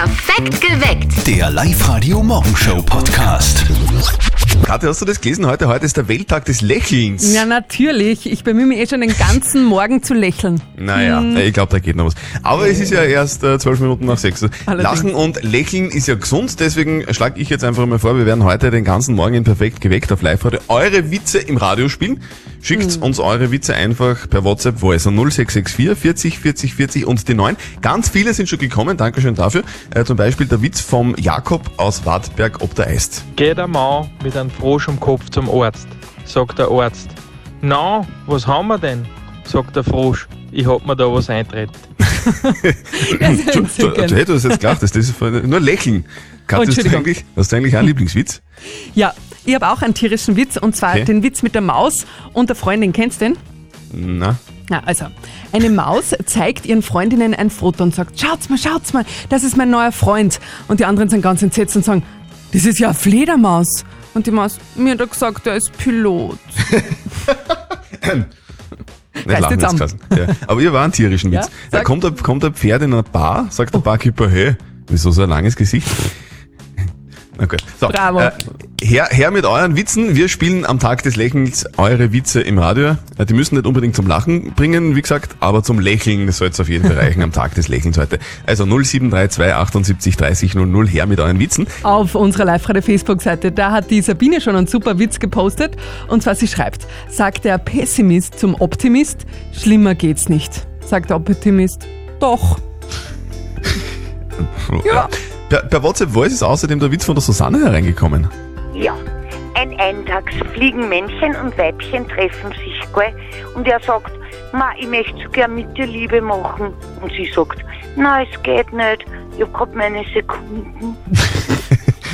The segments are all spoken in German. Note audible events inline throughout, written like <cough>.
Perfekt geweckt. Der Live-Radio Morgenshow Podcast. Katja, hast du das gelesen heute? Heute ist der Welttag des Lächelns. Ja, natürlich. Ich bemühe mich eh schon den ganzen Morgen zu lächeln. Naja, ich glaube, da geht noch was. Aber es ist ja erst äh, zwölf Minuten nach sechs. Allerdings. Lachen und Lächeln ist ja gesund, deswegen schlage ich jetzt einfach mal vor, wir werden heute den ganzen Morgen in Perfekt geweckt auf Live-Radio eure Witze im Radio spielen. Schickt Hm. uns eure Witze einfach per WhatsApp, wo also 0664 40 40 40 und die 9. Ganz viele sind schon gekommen, Dankeschön dafür. Äh, zum Beispiel der Witz vom Jakob aus Wartberg ob der Eist. Geht ein Mann mit einem Frosch am Kopf zum Arzt. Sagt der Arzt. Na, was haben wir denn? Sagt der Frosch. Ich hab mir da was eintritt. Du, du, du hättest das jetzt gedacht, das ist nur Lächeln. Katja, hast du eigentlich, hast du eigentlich einen Lieblingswitz? Ja, ich habe auch einen tierischen Witz und zwar Okay. den Witz mit der Maus und der Freundin. Kennst du den? Na? Ja, also, eine Maus zeigt ihren Freundinnen ein Foto und sagt, schaut's mal, schaut's mal, das ist mein neuer Freund. Und die anderen sind ganz entsetzt und sagen, das ist ja eine Fledermaus. Und die Maus, mir hat er gesagt, er ist Pilot. <laughs> Nicht lachen jetzt. Kassen. Ja. Aber ihr war ein tierischen <laughs> Ja, Witz. da sag. kommt, ein, kommt ein Pferd in eine Bar, sagt der Barkeeper, hey, wieso so ein langes Gesicht? Okay. So, Bravo. Äh, her, her mit euren Witzen. Wir spielen am Tag des Lächelns eure Witze im Radio. Äh, Die müssen nicht unbedingt zum Lachen bringen, wie gesagt, aber zum Lächeln soll es auf jeden Fall reichen am Tag des Lächelns heute. Also 0732 78 30 00 her mit euren Witzen. Auf unserer Live-Radio-Facebook-Seite, da hat die Sabine schon einen super Witz gepostet. Und zwar, sie schreibt, sagt der Pessimist zum Optimist, schlimmer geht's nicht. Sagt der Optimist, doch. <laughs> Ja. Per, per WhatsApp Voice ist außerdem der Witz von der Susanne hereingekommen. Ja. Ein Eintagsfliegenmännchen und Weibchen treffen sich, gell? Und er sagt, Ma, ich möchte so gern mit dir Liebe machen. Und sie sagt, na, es geht nicht. Ich hab grad meine Sekunden. <laughs>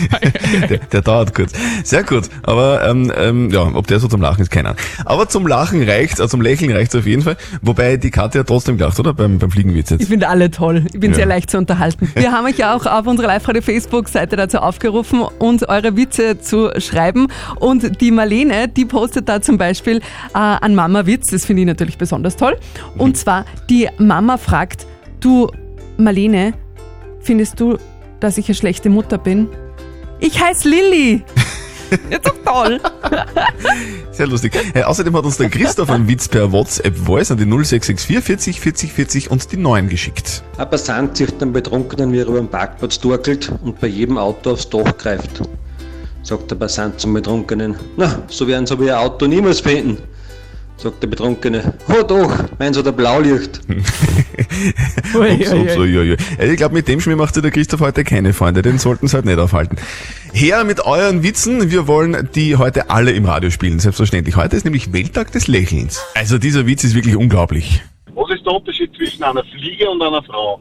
<laughs> Der, der dauert kurz. Sehr gut. Aber ähm, ähm, ja, ob der so zum Lachen ist, keine Ahnung. Aber zum Lachen reicht, also zum Lächeln reicht auf jeden Fall. Wobei die Katja trotzdem gelacht, oder? Beim, beim Fliegenwitz Ich jetzt. finde alle toll. Ich bin Ja. sehr leicht zu unterhalten. <laughs> Wir haben euch ja auch auf unserer Live-Radio-Facebook-Seite dazu aufgerufen, uns eure Witze zu schreiben. Und die Marlene, die postet da zum Beispiel äh, einen Mama-Witz. Das finde ich natürlich besonders toll. Und zwar, die Mama fragt, du Marlene, findest du, dass ich eine schlechte Mutter bin? Ich heiße Lilly. Ja, doch toll. Sehr lustig. Äh, außerdem hat uns der Christoph einen Witz per WhatsApp Voice an die 0664 40 40 40 und die 9 geschickt. Ein Passant sieht einen Betrunkenen, wie er über den Parkplatz torkelt und bei jedem Auto aufs Dach greift. Sagt der Passant zum Betrunkenen, na, so werden sie aber ihr Auto niemals finden. Sagt der Betrunkene, oh doch, meins hat ein Blaulicht. <laughs> Ups, ups, ui. ui, ui, ui. Also ich glaube, mit dem Schmier macht sich der Christoph heute keine Freunde. Den sollten sie halt nicht aufhalten. Her mit euren Witzen. Wir wollen die heute alle im Radio spielen. Selbstverständlich. Heute ist nämlich Welttag des Lächelns. Also dieser Witz ist wirklich unglaublich. Was ist der Unterschied zwischen einer Fliege und einer Frau?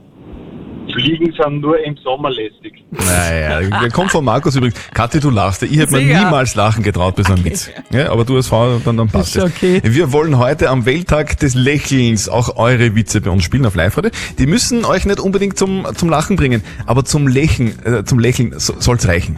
Fliegen sind nur im Sommer lästig. Naja, der kommt von Markus übrigens. Kathi, du lachst. Ich hätte mir niemals lachen getraut bei so einem Witz. <laughs> Ja, aber du als Frau, dann, dann passt Ist es. okay. Wir wollen heute am Welttag des Lächelns auch eure Witze bei uns spielen auf live -Radio. Die müssen euch nicht unbedingt zum, zum Lachen bringen, aber zum Lächeln, äh, zum Lächeln so, soll's reichen.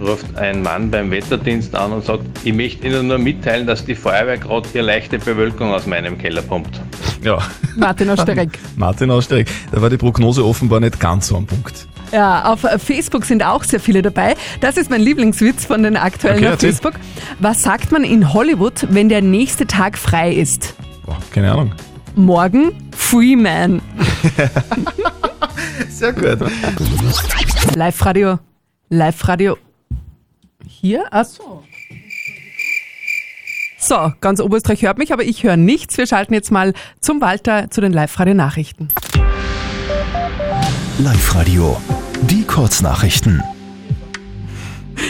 Ruft ein Mann beim Wetterdienst an und sagt, ich möchte Ihnen nur mitteilen, dass die Feuerwehr gerade hier leichte Bewölkung aus meinem Keller pumpt. Ja. Martin aus Stereck. <laughs> Martin Aussteig, da war die Prognose offenbar nicht ganz so am Punkt. Ja, auf Facebook sind auch sehr viele dabei. Das ist mein Lieblingswitz von den aktuellen Okay, auf erzähl. Facebook. Was sagt man in Hollywood, wenn der nächste Tag frei ist? Boah, keine Ahnung. Morgen Freeman. <laughs> Sehr gut. Live-Radio. Live-Radio. Hier? Ach so. So, ganz Oberösterreich hört mich, aber ich höre nichts. Wir schalten jetzt mal zum Walter zu den Live-Radio-Nachrichten. Live-Radio. Die Kurznachrichten.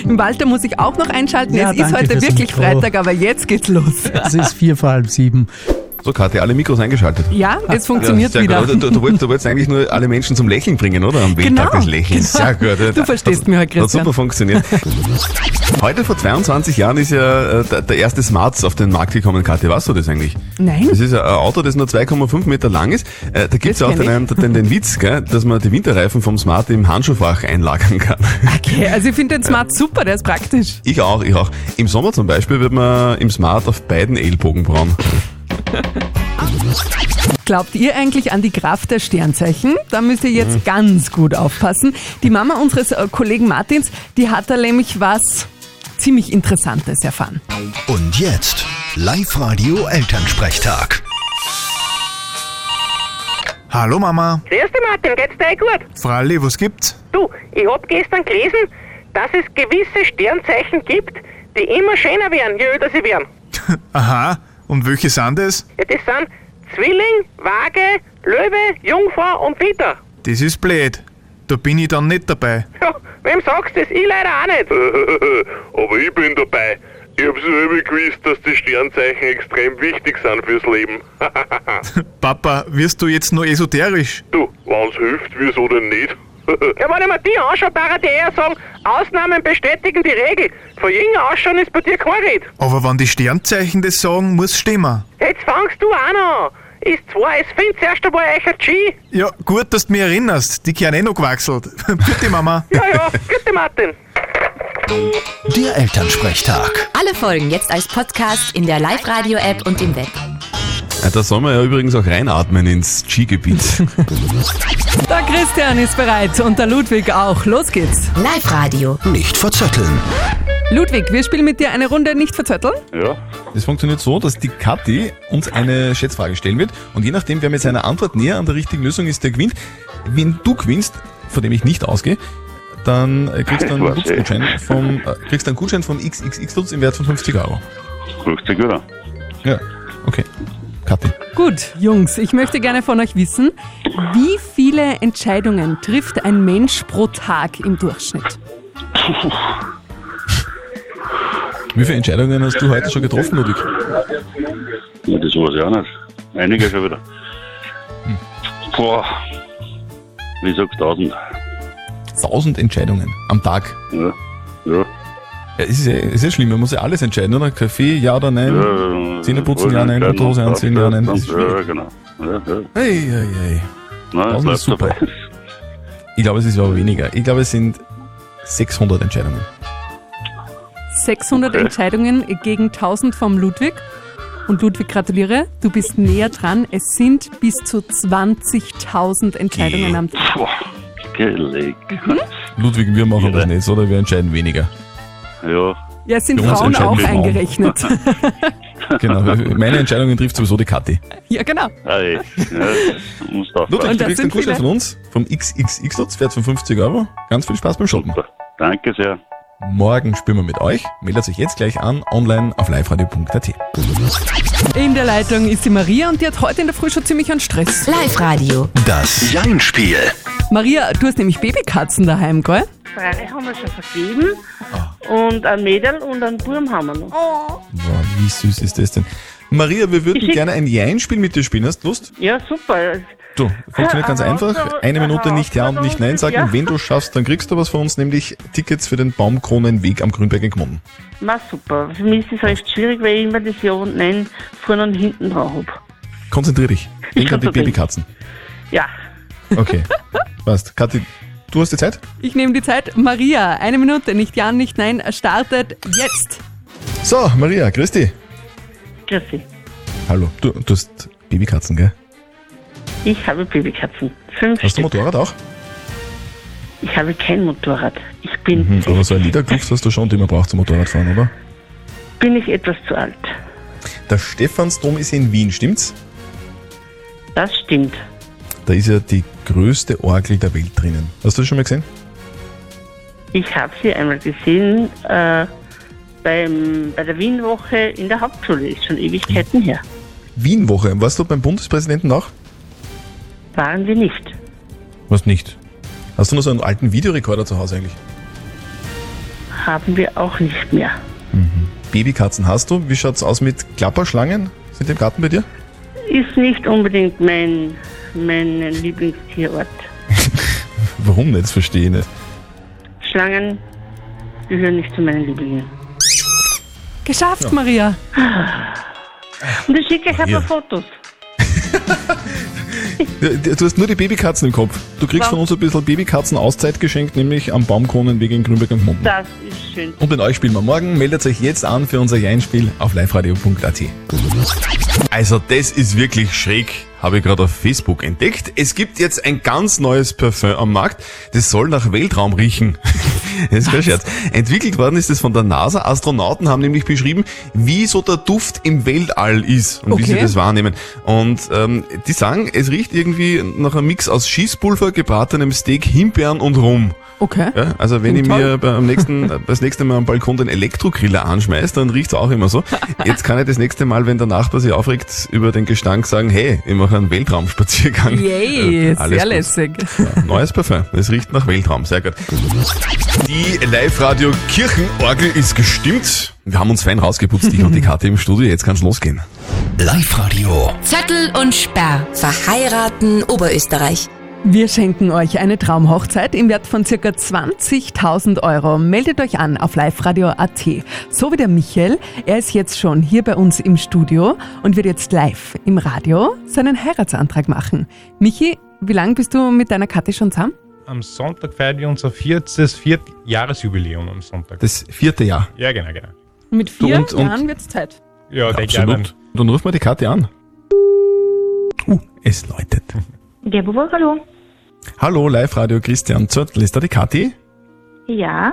Im Walter muss ich auch noch einschalten. Ja, es ist heute wirklich. Freitag, aber jetzt geht's los. Es ist vier vor halb sieben. So, Kathi, alle Mikros eingeschaltet. Ja, es funktioniert sehr wieder. Gut. Du, du, wolltest, du wolltest eigentlich nur alle Menschen zum Lächeln bringen, oder? Am Welttag Genau, des Lächelns. genau. Sehr gut. Du verstehst hat, mich heute, Hat Christian. super funktioniert. Heute vor 22 Jahren ist ja äh, der, der erste Smart auf den Markt gekommen. Kathi, weißt du das eigentlich? Nein. Das ist ein Auto, das nur 2,5 Meter lang ist. Äh, da gibt's Das auch den, den, den Witz, gell, dass man die Winterreifen vom Smart im Handschuhfach einlagern kann. Okay, also ich finde den Smart super, der ist praktisch. Ich auch, ich auch. Im Sommer zum Beispiel wird man im Smart auf beiden Ellbogen braun. <laughs> Glaubt ihr eigentlich an die Kraft der Sternzeichen? Da müsst ihr jetzt ganz gut aufpassen. Die Mama unseres äh, Kollegen Martins, die hat da nämlich was ziemlich Interessantes erfahren. Und jetzt Live-Radio Elternsprechtag. Hallo Mama. Grüß dich Martin, geht's dir eh gut? Fralli, was gibt's? Du, ich hab gestern gelesen, dass es gewisse Sternzeichen gibt, die immer schöner werden, je älter sie werden. <laughs> Aha, und welche sind das? Ja, das sind Zwilling, Waage, Löwe, Jungfrau und Witter. Das ist blöd. Da bin ich dann nicht dabei. Ja, wem sagst du das? Ich leider auch nicht. <laughs> Aber ich bin dabei. Ich hab selber gewusst, dass die Sternzeichen extrem wichtig sind fürs Leben. <laughs> <laughs> Papa, wirst du jetzt nur esoterisch? du, wenn's hilft, wieso denn nicht? Ja, wenn ich mir die anschaue, darf ich eher sagen, Ausnahmen bestätigen die Regel. Von jünger ausschauen ist bei dir kein Red. Aber wenn die Sternzeichen das sagen, muss stimmen. Jetzt fangst du auch an. Ist zwar, es findet zuerst einmal euch ein G. Ja, gut, dass du mich erinnerst. Die kehren eh noch gewachselt. <laughs> Bitte, Mama. Ja, ja, bitte Martin. Der Elternsprechtag. Alle Folgen jetzt als Podcast in der Live-Radio-App und im Web. Da soll man ja übrigens auch reinatmen ins Skigebiet. <laughs> Der Christian ist bereit und der Ludwig auch. Los geht's. Live-Radio. Nicht verzetteln. Ludwig, wir spielen mit dir eine Runde nicht verzötteln. ja, Das funktioniert so, dass die Kathi uns eine Schätzfrage stellen wird und je nachdem, wer mit seiner Antwort näher an der richtigen Lösung ist, der gewinnt. Wenn du gewinnst, von dem ich nicht ausgehe, dann äh, kriegst du einen? Gutschein vom, äh, kriegst einen Gutschein von XXX Lutz im Wert von 50 Euro. ruft sich gut an. Ja, okay. Kathi. Gut, Jungs, ich möchte gerne von euch wissen, wie viele Entscheidungen trifft ein Mensch pro Tag im Durchschnitt? Wie viele Entscheidungen hast du heute schon getroffen, Ludwig? Ja, das weiß ich auch nicht. Einige schon wieder. Boah, wie sagst du 1000? 1000 Entscheidungen am Tag. Ja, ja. Ja, es ist ja, ist ja schlimm, man muss ja alles entscheiden, oder? Kaffee, ja oder nein? ja Zähne putzen, ja, nein, Unterhose anziehen, ja, nein. Das ist Ja, genau. Ja, ja. Hey, hey, hey. Nein, 1000 bleib ist super. dabei. Ich glaube, es ist aber weniger. Ich glaube, es sind 600 Entscheidungen. 600 Okay. Entscheidungen gegen 1000 vom Ludwig. Und Ludwig, gratuliere, du bist näher dran. Es sind bis zu 20.000 Entscheidungen am Tag. Boah, gelegt. Ludwig, wir machen das Irre. nicht, oder? Wir entscheiden weniger. Ja, Ja, es sind uns Frauen auch eingerechnet. <laughs> Genau. Meine Entscheidungen trifft sowieso die Kathi. ja, genau. hey, ja, musst Ludwig, aufpassen. Und du das kriegst einen Gutschein von uns, vom XXX Lutz, Wert von 50 Euro. Ganz viel Spaß beim Shoppen. Super. Danke sehr. Morgen spielen wir mit euch. Meldet euch jetzt gleich an, online auf liveradio.at. In der Leitung ist die Maria und die hat heute in der Früh schon ziemlich einen Stress. Live-Radio. Das Jein-Spiel. Maria, du hast nämlich Babykatzen daheim, gell? Drei haben wir schon vergeben. Und ein Mädel und ein Burm haben wir noch. Boah, wie süß ist das denn? Maria, wir würden gerne ein Jein-Spiel mit dir spielen. Hast du Lust? Ja, super. Du, funktioniert ganz einfach. Eine Minute nicht Ja und nicht Nein sagen. Ja. Wenn du schaffst, dann kriegst du was von uns, nämlich Tickets für den Baumkronenweg am Grünberg in Gmunden. Na super. Für mich ist es recht schwierig, weil ich immer das Ja und Nein vorne und hinten drauf habe. Konzentrier dich. Denk an die. Babykatzen. Ja. Okay. <laughs> Passt. Kathi, du hast die Zeit? Ich nehme die Zeit. Maria, eine Minute, nicht Ja, nicht Nein, startet jetzt. So, Maria, grüß dich. Grüß dich. Hallo. Du, du hast Babykatzen, gell? Ich habe Babykatzen. Fünf Hast du Stück. Motorrad auch? Ich habe kein Motorrad. Ich bin, Mhm, aber so ein Ledergluft hast du schon, den man braucht zum Motorradfahren, oder? bin ich etwas zu alt. Der Stephansdom ist in Wien, stimmt's? Das stimmt. Da ist ja die größte Orgel der Welt drinnen. Hast du das schon mal gesehen? Ich habe sie einmal gesehen äh, beim, bei der Wienwoche in der Hauptschule. Ist schon Ewigkeiten her. Wienwoche. Warst du beim Bundespräsidenten auch? Waren wir nicht. Was nicht? Hast du noch so einen alten Videorekorder zu Hause eigentlich? Haben wir auch nicht mehr. Babykatzen hast du? Wie schaut's aus mit Klapperschlangen? Sind die im Garten bei dir? Ist nicht unbedingt mein, mein Lieblingstierort. <laughs> Warum nicht? Das verstehe ich nicht. Schlangen gehören nicht zu meinen Lieblingen. Geschafft, Maria. Und ich schicke euch ein paar Fotos. <laughs> Du hast nur die Babykatzen im Kopf. Du kriegst Ja. von uns ein bisschen Babykatzen-Auszeit geschenkt, nämlich am Baumkronenweg in Grünberg und Munden. Das ist schön. Und mit euch spielen wir morgen. Meldet euch jetzt an für unser Jeinspiel auf liveradio.at. Also das ist wirklich schräg, habe ich gerade auf Facebook entdeckt. Es gibt jetzt ein ganz neues Parfum am Markt, das soll nach Weltraum riechen. <laughs> Das ist kein Scherz. Entwickelt worden ist es von der NASA. Astronauten haben nämlich beschrieben, wie so der Duft im Weltall ist und wie sie Okay. das wahrnehmen. Und ähm, die sagen, es riecht irgendwie nach einem Mix aus Schießpulver, gebratenem Steak, Himbeeren und Rum. Okay. Ja, also wenn Klingt ich mir beim nächsten, <laughs> das nächste Mal am Balkon den Elektrogriller anschmeiß, dann riecht's auch immer so. Jetzt kann ich das nächste Mal, wenn der Nachbar sich aufregt über den Gestank, sagen, hey, ich mache einen Weltraumspaziergang. Yay, <laughs> Äh, sehr gut. lässig. Ja, neues Parfum. Es riecht nach Weltraum. Sehr gut. Die Live-Radio Kirchenorgel ist gestimmt. Wir haben uns fein rausgeputzt, ich und die <laughs> Karte im Studio. Jetzt kann's losgehen. Live-Radio. Zettel und Sperr. Verheiraten Oberösterreich. Wir schenken euch eine Traumhochzeit im Wert von circa 20.000 Euro. Meldet euch an auf liveradio.at. So wie der Michael. Er ist jetzt schon hier bei uns im Studio und wird jetzt live im Radio seinen Heiratsantrag machen. Michi, wie lange bist du mit deiner Kathi schon zusammen? Am Sonntag feiern wir unser viertes Viertjahresjubiläum am Sonntag. Das vierte Jahr. Ja, genau, genau. Mit vier und- und- Jahren wird's Zeit. Ja, denke ich. Dann rufen wir die Karte an. Uh, es läutet. Geborburg, hallo. Hallo, Live-Radio Christian Zörtl. Ist da die Kathi? Ja.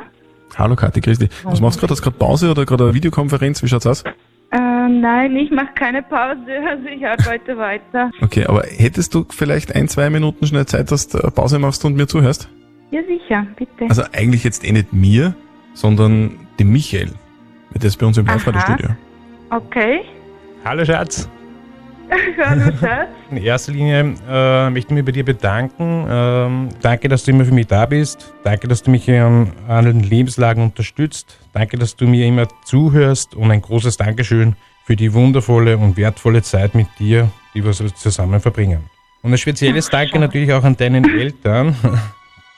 Hallo Kathi, grüß dich. Was machst du gerade? Hast du gerade Pause oder gerade eine Videokonferenz? Wie schaut's aus? Äh, nein, ich mache keine Pause, <laughs> also ich arbeite <laughs> weiter. Okay, aber hättest du vielleicht ein, zwei Minuten schnell Zeit, dass du Pause machst und mir zuhörst? Ja, sicher, bitte. Also eigentlich jetzt eh nicht mir, sondern dem Michael. Der ist bei uns im Live-Radio-Studio. Okay. Hallo Schatz. <laughs> Hallo, Schatz. In erster Linie äh, möchte ich mich bei dir bedanken. Ähm, danke, dass du immer für mich da bist. Danke, dass du mich in allen Lebenslagen unterstützt. Danke, dass du mir immer zuhörst. Und ein großes Dankeschön für die wundervolle und wertvolle Zeit mit dir, die wir so zusammen verbringen. Und ein spezielles Danke natürlich auch an deinen <laughs> Eltern,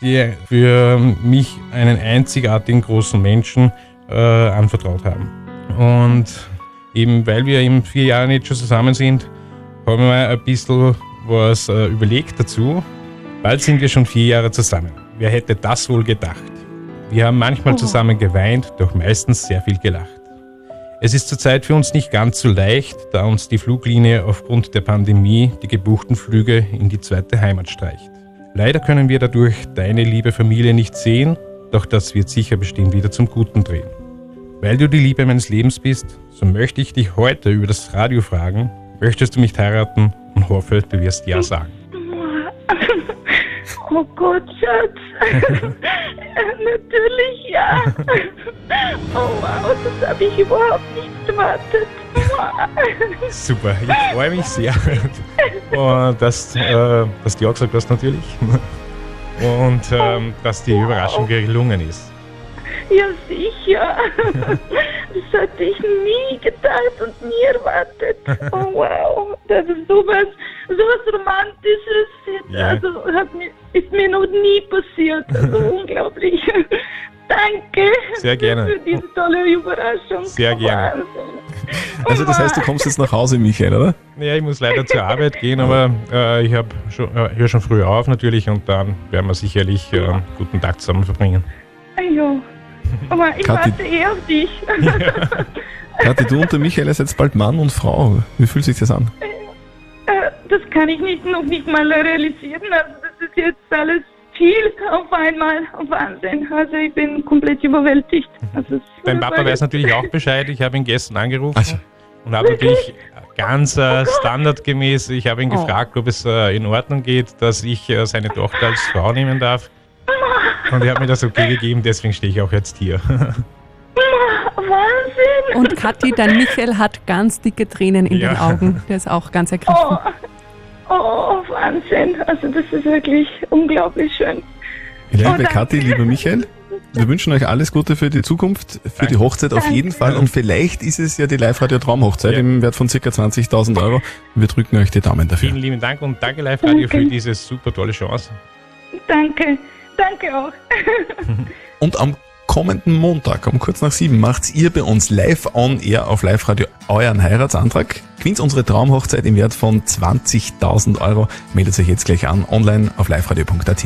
die für mich einen einzigartigen großen Menschen äh, anvertraut haben. Und eben weil wir eben vier Jahre jetzt schon zusammen sind, haben wir ein bisschen was äh, überlegt dazu. Bald sind wir schon vier Jahre zusammen. Wer hätte das wohl gedacht? Wir haben manchmal Oh. zusammen geweint, doch meistens sehr viel gelacht. Es ist zurzeit für uns nicht ganz so leicht, da uns die Fluglinie aufgrund der Pandemie die gebuchten Flüge in die zweite Heimat streicht. Leider können wir dadurch deine liebe Familie nicht sehen, doch das wird sicher bestimmt wieder zum Guten drehen. Weil du die Liebe meines Lebens bist, so möchte ich dich heute über das Radio fragen, möchtest du mich heiraten und hoffe, du wirst Ja sagen. <laughs> Oh Gott, Schatz. <laughs> Natürlich, ja. Oh wow, das habe ich überhaupt nicht erwartet. <laughs> Super, ich freue mich sehr, und dass, äh, dass du ja gesagt hast natürlich und ähm, dass die Überraschung gelungen ist. Ja, sicher. <laughs> Das hatte ich nie gedacht und nie erwartet. <laughs> Oh wow, das ist sowas, sowas Romantisches. Jetzt, Ja. Also hat mir, ist mir noch nie passiert. Also <laughs> unglaublich. Danke Sehr gerne. für diese tolle Überraschung. Sehr gerne. Wahnsinn. Also das heißt, du kommst jetzt nach Hause, Michael, oder? Ja, ich muss leider zur Arbeit gehen, aber äh, ich hab schon, äh, höre schon früh auf natürlich und dann werden wir sicherlich äh, einen guten Tag zusammen verbringen. Jo. Aber ich Kathi- warte eh auf dich. Kathi, du und der Michael ihr seid bald Mann und Frau. Wie fühlt sich das an? Äh, das kann ich nicht, noch nicht mal realisieren. Also das ist jetzt alles viel auf einmal. Wahnsinn. Also ich bin komplett überwältigt. Also es Dein Papa weiß natürlich auch Bescheid. Ich habe ihn gestern angerufen und habe natürlich ganz äh, standardgemäß, ich habe ihn Oh. gefragt, ob es äh, in Ordnung geht, dass ich äh, seine Tochter als Frau nehmen darf. Und er hat mir das okay gegeben, deswegen stehe ich auch jetzt hier. Wahnsinn. Und Kathi, dein Michael hat ganz dicke Tränen in Ja. den Augen. Der ist auch ganz ergriffen. Oh, oh, Wahnsinn. Also das ist wirklich unglaublich schön. Liebe Oh, danke. Kathi, lieber Michael, wir wünschen euch alles Gute für die Zukunft, für die Hochzeit auf Danke. jeden Fall. Und vielleicht ist es ja die Live-Radio-Traumhochzeit Ja. im Wert von ca. 20.000 Euro. Wir drücken euch die Daumen dafür. Vielen lieben Dank und danke Live Radio Danke. für diese super tolle Chance. Danke. Danke auch. <laughs> Und am kommenden Montag um kurz nach sieben macht ihr bei uns live on air auf Live-Radio euren Heiratsantrag. Gewinnt unsere Traumhochzeit im Wert von 20.000 Euro. Meldet euch jetzt gleich an, online auf liveradio.at.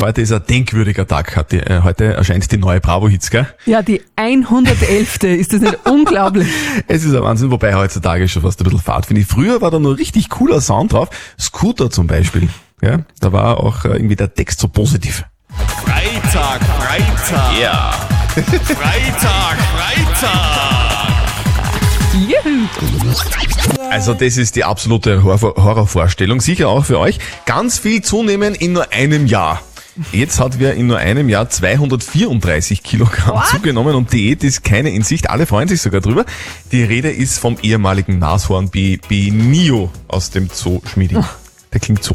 Heute ist ein denkwürdiger Tag. Hat die, äh, heute erscheint die neue Bravo-Hits, gell? Ja, die 111. ist das nicht <laughs> unglaublich? Es ist ein Wahnsinn, wobei heutzutage schon fast ein bisschen Fahrt finde ich. Früher war da noch richtig cooler Sound drauf. Scooter zum Beispiel. Ja, da war auch äh, irgendwie der Text so positiv. Freitag, Freitag. Ja. <laughs> Freitag, Freitag. Also das ist die absolute Horror Horrorvorstellung, sicher auch für euch. Ganz viel zunehmen in nur einem Jahr. Jetzt hat wer in nur einem Jahr 234 Kilogramm zugenommen und Diät ist keine in Sicht. Alle freuen sich sogar drüber. Die Rede ist vom ehemaligen Nashorn B Nio aus dem Zoo Schmieding. Der klingt so.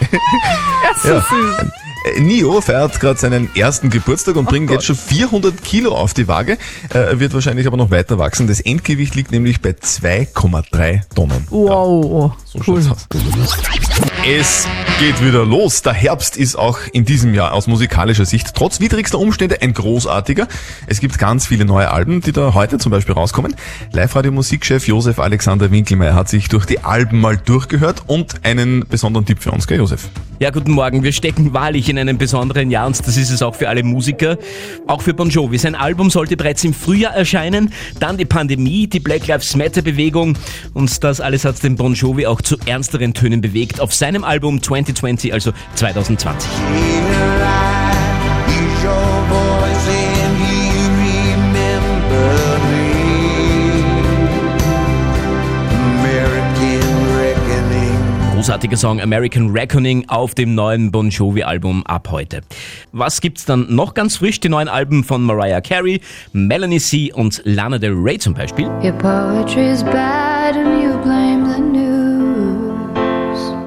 Ja, so süß. Äh, Nio feiert gerade seinen ersten Geburtstag und bringt jetzt schon 400 Kilo auf die Waage. Äh, wird wahrscheinlich aber noch weiter wachsen. Das Endgewicht liegt nämlich bei 2,3 Tonnen. Wow, So schaut's aus. Es geht wieder los. Der Herbst ist auch in diesem Jahr aus musikalischer Sicht trotz widrigster Umstände ein großartiger. Es gibt ganz viele neue Alben, die da heute zum Beispiel rauskommen. Live-Radio-Musikchef Josef Alexander Winkelmeier hat sich durch die Alben mal durchgehört und einen besonderen Tipp für uns, gell Josef? Ja, guten Morgen. Wir stecken wahrlich in einem besonderen Jahr und das ist es auch für alle Musiker. Auch für Bon Jovi. Sein Album sollte bereits im Frühjahr erscheinen. Dann die Pandemie, die Black Lives Matter Bewegung und das alles hat den Bon Jovi auch zu ernsteren Tönen bewegt. Auf seinem Album 2020, also 2020. Großartiger Song American Reckoning auf dem neuen Bon Jovi Album ab heute. Was gibt's dann noch ganz frisch? Die neuen Alben von Mariah Carey, Melanie C. und Lana Del Rey zum Beispiel. Your poetry's bad and you blame the news.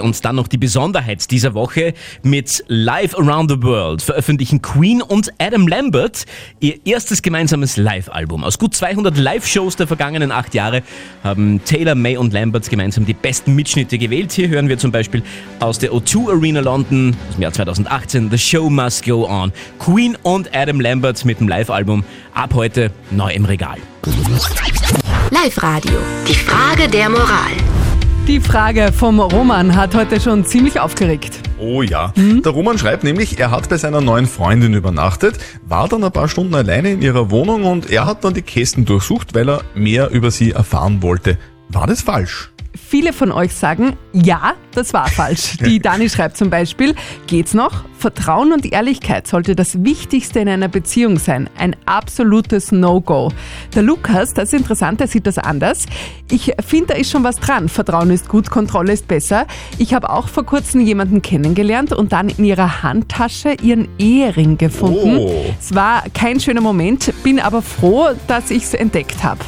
Und dann noch die Besonderheit dieser Woche mit Live Around the World veröffentlichen Queen und Adam Lambert ihr erstes gemeinsames Live-Album. Aus gut 200 Live-Shows der vergangenen acht Jahre haben Taylor, May und Lambert gemeinsam die besten Mitschnitte gewählt. Hier hören wir zum Beispiel aus der O2 Arena London aus dem Jahr 2018 The Show Must Go On. Queen und Adam Lambert mit dem Live-Album ab heute neu im Regal. Live Radio. Die Frage der Moral. Die Frage vom Roman hat heute schon ziemlich aufgeregt. Oh ja. Der Roman schreibt nämlich, er hat bei seiner neuen Freundin übernachtet, war dann ein paar Stunden alleine in ihrer Wohnung und er hat dann die Kästen durchsucht, weil er mehr über sie erfahren wollte. War das falsch? Viele von euch sagen, ja, das war falsch. <laughs> Die Dani schreibt zum Beispiel, geht's noch? Vertrauen und Ehrlichkeit sollte das Wichtigste in einer Beziehung sein. Ein absolutes No-Go. Der Lukas, das ist interessant, der sieht das anders. Ich finde, da ist schon was dran. Vertrauen ist gut, Kontrolle ist besser. Ich habe auch vor kurzem jemanden kennengelernt und dann in ihrer Handtasche ihren Ehering gefunden. Oh. Es war kein schöner Moment, bin aber froh, dass ich es entdeckt habe.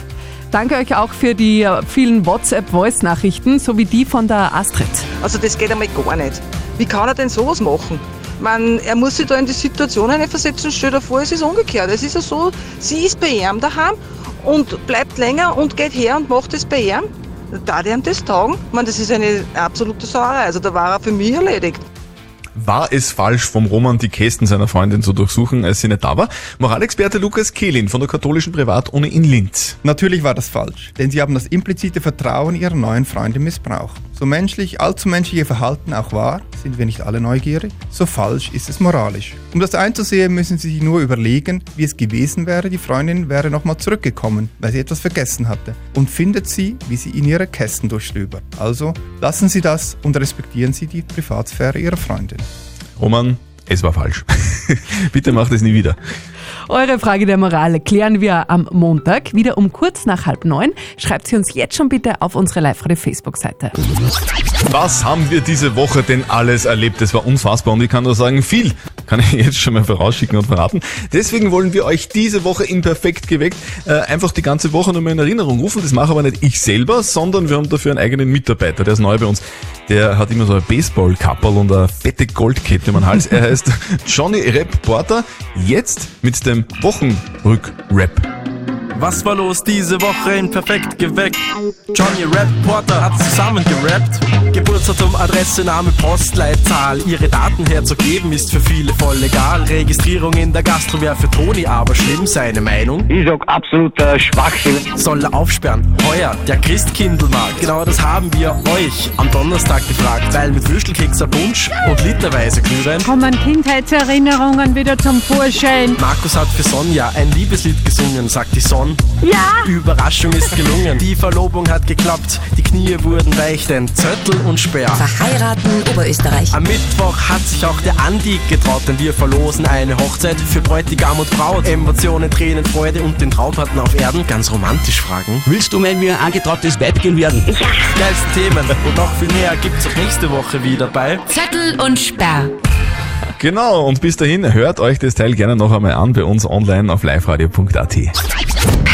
Danke euch auch für die vielen WhatsApp-Voice-Nachrichten, sowie die von der Astrid. Also das geht einmal gar nicht. Wie kann er denn sowas machen? Man, er muss sich da in die Situation versetzen. Stell dir vor, es ist umgekehrt. Es ist ja so, sie ist bei ihm daheim und bleibt länger und geht her und macht es bei ihm. Da der ihm das taugen? Meine, das ist eine absolute Sauerei. Also da war er für mich erledigt. War es falsch vom Roman, die Kästen seiner Freundin zu durchsuchen, als sie nicht da war? Moralexperte Lukas Kehlin von der katholischen Privatuni in Linz. Natürlich war das falsch, denn sie haben das implizite Vertrauen ihrer neuen Freundin missbraucht. So menschlich, allzu menschliche Verhalten auch war, sind wir nicht alle neugierig, so falsch ist es moralisch. Um das einzusehen, müssen Sie sich nur überlegen, wie es gewesen wäre, die Freundin wäre nochmal zurückgekommen, weil sie etwas vergessen hatte, und findet sie, wie sie in ihre Kästen durchstöbert. Also lassen Sie das und respektieren Sie die Privatsphäre Ihrer Freundin. Roman, es war falsch. <laughs> Bitte macht es nie wieder. Eure Frage der Moral klären wir am Montag, wieder um kurz nach halb neun. Schreibt sie uns jetzt schon bitte auf unsere Live-Radio-Facebook-Seite. Was haben wir diese Woche denn alles erlebt? Das war unfassbar und ich kann nur sagen, viel. Kann ich jetzt schon mal vorausschicken und verraten. Deswegen wollen wir euch diese Woche in Perfekt geweckt äh, einfach die ganze Woche nochmal in Erinnerung rufen. Das mache aber nicht ich selber, sondern wir haben dafür einen eigenen Mitarbeiter, der ist neu bei uns. Der hat immer so ein Baseball-Kapperl und eine fette Goldkette um den Hals. Er heißt <laughs> Johnny Rap Porter. Jetzt mit dem Wochenrück-Rap. Was war los diese Woche in Perfekt geweckt? Johnny Rap Porter hat zusammen gerappt. Geburtsdatum, Adresse, Name, Postleitzahl. Ihre Daten herzugeben ist für viele voll legal. Registrierung in der Gastro wäre für Toni aber schlimm. Seine Meinung? Ich sag absoluter Schwachsinn. Soll er aufsperren? Heuer, der Christkindlmarkt. Genau das haben wir euch am Donnerstag gefragt. Weil mit Würstelkekser Punsch und literweise Glühwein. Kommen Kindheitserinnerungen wieder zum Vorschein. Markus hat für Sonja ein Liebeslied gesungen, sagt die Ja. Überraschung ist gelungen. Die Verlobung hat geklappt. Die Knie wurden weich, denn Zöttel und Speer. Verheiraten Oberösterreich. Am Mittwoch hat sich auch der Andi getraut, denn wir verlosen eine Hochzeit für Bräutigam und Braut. Emotionen, Tränen, Freude und den Traumpartner auf Erden. Ganz romantisch fragen. Willst du mal wie ein angetrautes Weibchen werden? Ja. Geilsten Themen und noch viel mehr gibt's auch nächste Woche wieder bei Zettel und Sperr. Genau, und bis dahin hört euch das Teil gerne noch einmal an bei uns online auf liveradio.at.